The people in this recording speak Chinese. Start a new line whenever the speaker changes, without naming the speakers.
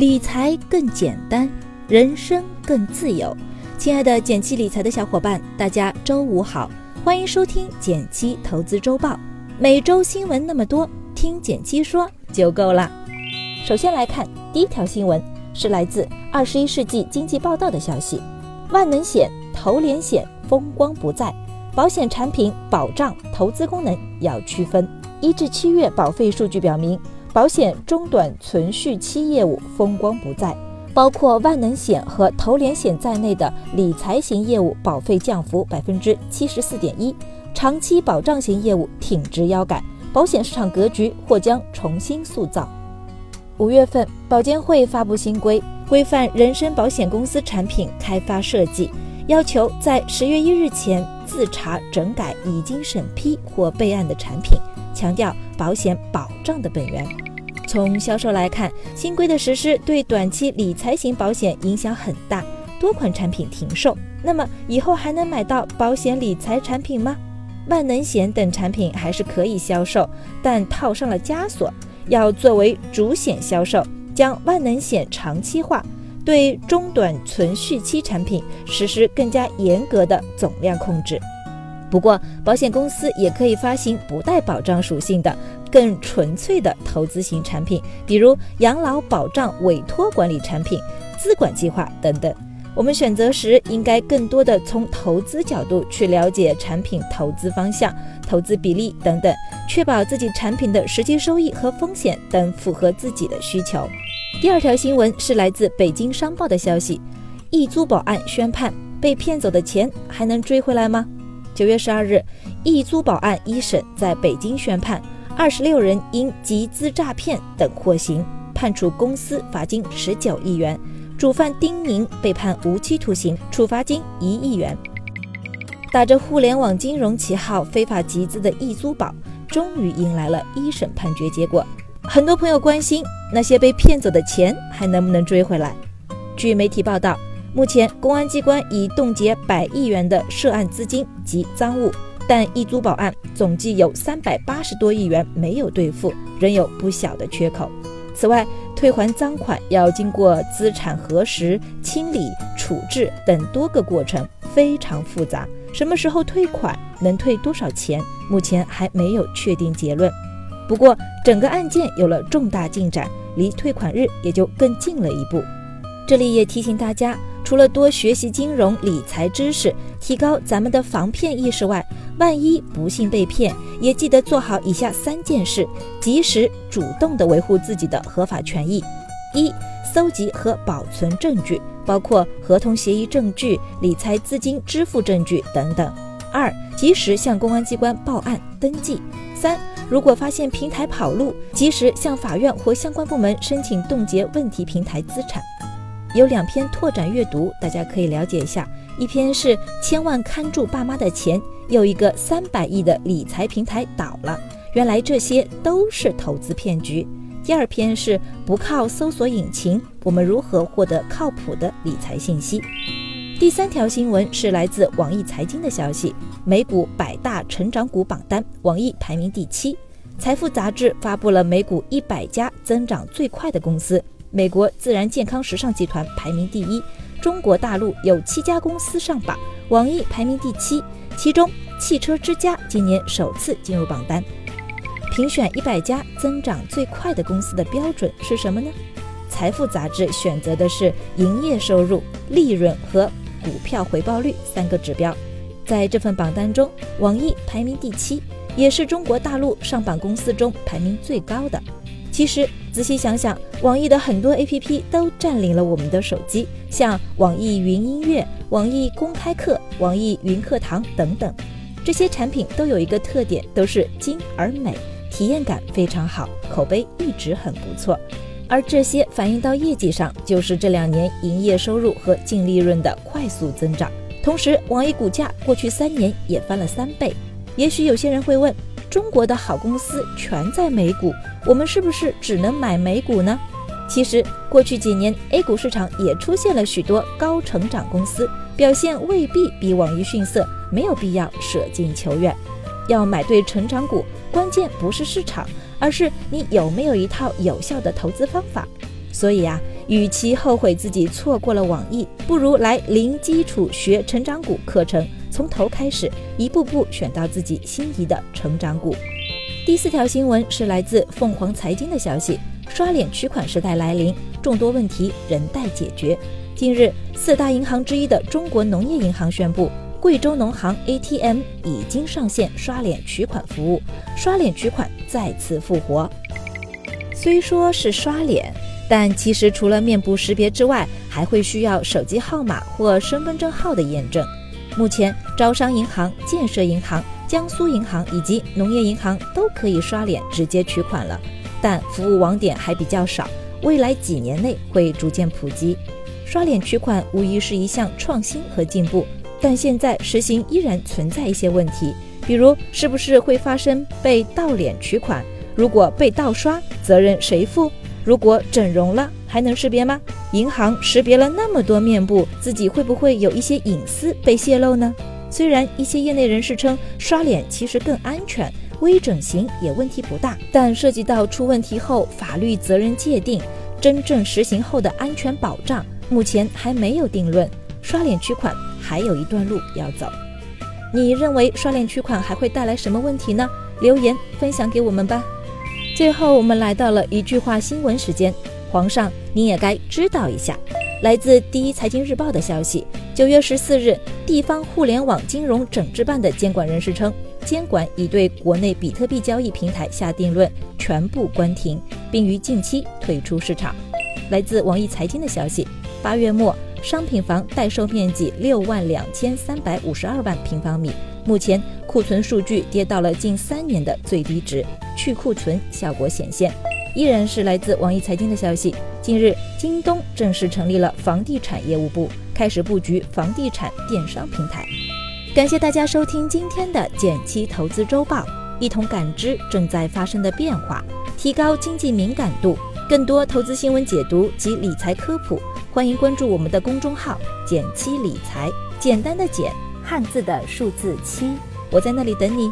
理财更简单，人生更自由。亲爱的减七理财的小伙伴，大家周五好，欢迎收听减七投资周报。每周新闻那么多，听减七说就够了。首先来看第一条新闻，是来自《二十一世纪经济报道》的消息：万能险、投连险风光不再，保险产品保障、投资功能要区分。一至七月保费数据表明。保险中短存续期业务风光不再，包括万能险和投连险在内的理财型业务保费降幅百分之七十四点一，长期保障型业务挺直腰杆，保险市场格局或将重新塑造。五月份，保监会发布新规，规范人身保险公司产品开发设计，要求在十月一日前自查整改已经审批或备案的产品。强调保险保障的本源。从销售来看，新规的实施对短期理财型保险影响很大，多款产品停售。那么以后还能买到保险理财产品吗？万能险等产品还是可以销售，但套上了枷锁，要作为主险销售，将万能险长期化，对中短存续期产品实施更加严格的总量控制。不过，保险公司也可以发行不带保障属性的更纯粹的投资型产品，比如养老保障委托管理产品、资管计划等等。我们选择时应该更多的从投资角度去了解产品投资方向、投资比例等等，确保自己产品的实际收益和风险等符合自己的需求。第二条新闻是来自北京商报的消息：易租宝案宣判，被骗走的钱还能追回来吗？九月十二日，易租宝案一审在北京宣判，二十六人因集资诈骗等获刑，判处公司罚金十九亿元，主犯丁宁被判无期徒刑，处罚金一亿元。打着互联网金融旗号非法集资的易租宝，终于迎来了一审判决结果。很多朋友关心那些被骗走的钱还能不能追回来？据媒体报道。目前，公安机关已冻结百亿元的涉案资金及赃物，但易租宝案总计有三百八十多亿元没有兑付，仍有不小的缺口。此外，退还赃款要经过资产核实、清理、处置等多个过程，非常复杂。什么时候退款，能退多少钱，目前还没有确定结论。不过，整个案件有了重大进展，离退款日也就更近了一步。这里也提醒大家。除了多学习金融理财知识，提高咱们的防骗意识外，万一不幸被骗，也记得做好以下三件事，及时主动的维护自己的合法权益：一、搜集和保存证据，包括合同协议证据、理财资金支付证据等等；二、及时向公安机关报案登记；三、如果发现平台跑路，及时向法院或相关部门申请冻结问题平台资产。有两篇拓展阅读，大家可以了解一下。一篇是千万看住爸妈的钱，又一个三百亿的理财平台倒了，原来这些都是投资骗局。第二篇是不靠搜索引擎，我们如何获得靠谱的理财信息？第三条新闻是来自网易财经的消息，美股百大成长股榜单，网易排名第七。财富杂志发布了美股一百家增长最快的公司。美国自然健康时尚集团排名第一，中国大陆有七家公司上榜，网易排名第七，其中汽车之家今年首次进入榜单。评选一百家增长最快的公司的标准是什么呢？财富杂志选择的是营业收入、利润和股票回报率三个指标。在这份榜单中，网易排名第七，也是中国大陆上榜公司中排名最高的。其实仔细想想，网易的很多 APP 都占领了我们的手机，像网易云音乐、网易公开课、网易云课堂等等。这些产品都有一个特点，都是精而美，体验感非常好，口碑一直很不错。而这些反映到业绩上，就是这两年营业收入和净利润的快速增长。同时，网易股价过去三年也翻了三倍。也许有些人会问。中国的好公司全在美股，我们是不是只能买美股呢？其实过去几年 A 股市场也出现了许多高成长公司，表现未必比网易逊色，没有必要舍近求远。要买对成长股，关键不是市场，而是你有没有一套有效的投资方法。所以啊，与其后悔自己错过了网易，不如来零基础学成长股课程，从头开始，一步步选到自己心仪的成长股。第四条新闻是来自凤凰财经的消息：刷脸取款时代来临，众多问题仍待解决。近日，四大银行之一的中国农业银行宣布，贵州农行 ATM 已经上线刷脸取款服务，刷脸取款再次复活。虽说是刷脸。但其实除了面部识别之外，还会需要手机号码或身份证号的验证。目前，招商银行、建设银行、江苏银行以及农业银行都可以刷脸直接取款了，但服务网点还比较少，未来几年内会逐渐普及。刷脸取款无疑是一项创新和进步，但现在实行依然存在一些问题，比如是不是会发生被盗脸取款？如果被盗刷，责任谁负？如果整容了还能识别吗？银行识别了那么多面部，自己会不会有一些隐私被泄露呢？虽然一些业内人士称刷脸其实更安全，微整形也问题不大，但涉及到出问题后法律责任界定、真正实行后的安全保障，目前还没有定论。刷脸取款还有一段路要走。你认为刷脸取款还会带来什么问题呢？留言分享给我们吧。最后，我们来到了一句话新闻时间。皇上，您也该知道一下。来自第一财经日报的消息，九月十四日，地方互联网金融整治办的监管人士称，监管已对国内比特币交易平台下定论，全部关停，并于近期退出市场。来自网易财经的消息，八月末，商品房待售面积六万两千三百五十二万平方米。目前库存数据跌到了近三年的最低值，去库存效果显现。依然是来自网易财经的消息，近日京东正式成立了房地产业务部，开始布局房地产电商平台。感谢大家收听今天的减七投资周报，一同感知正在发生的变化，提高经济敏感度。更多投资新闻解读及理财科普，欢迎关注我们的公众号“简七理财”，简单的简。汉字的数字七，我在那里等你。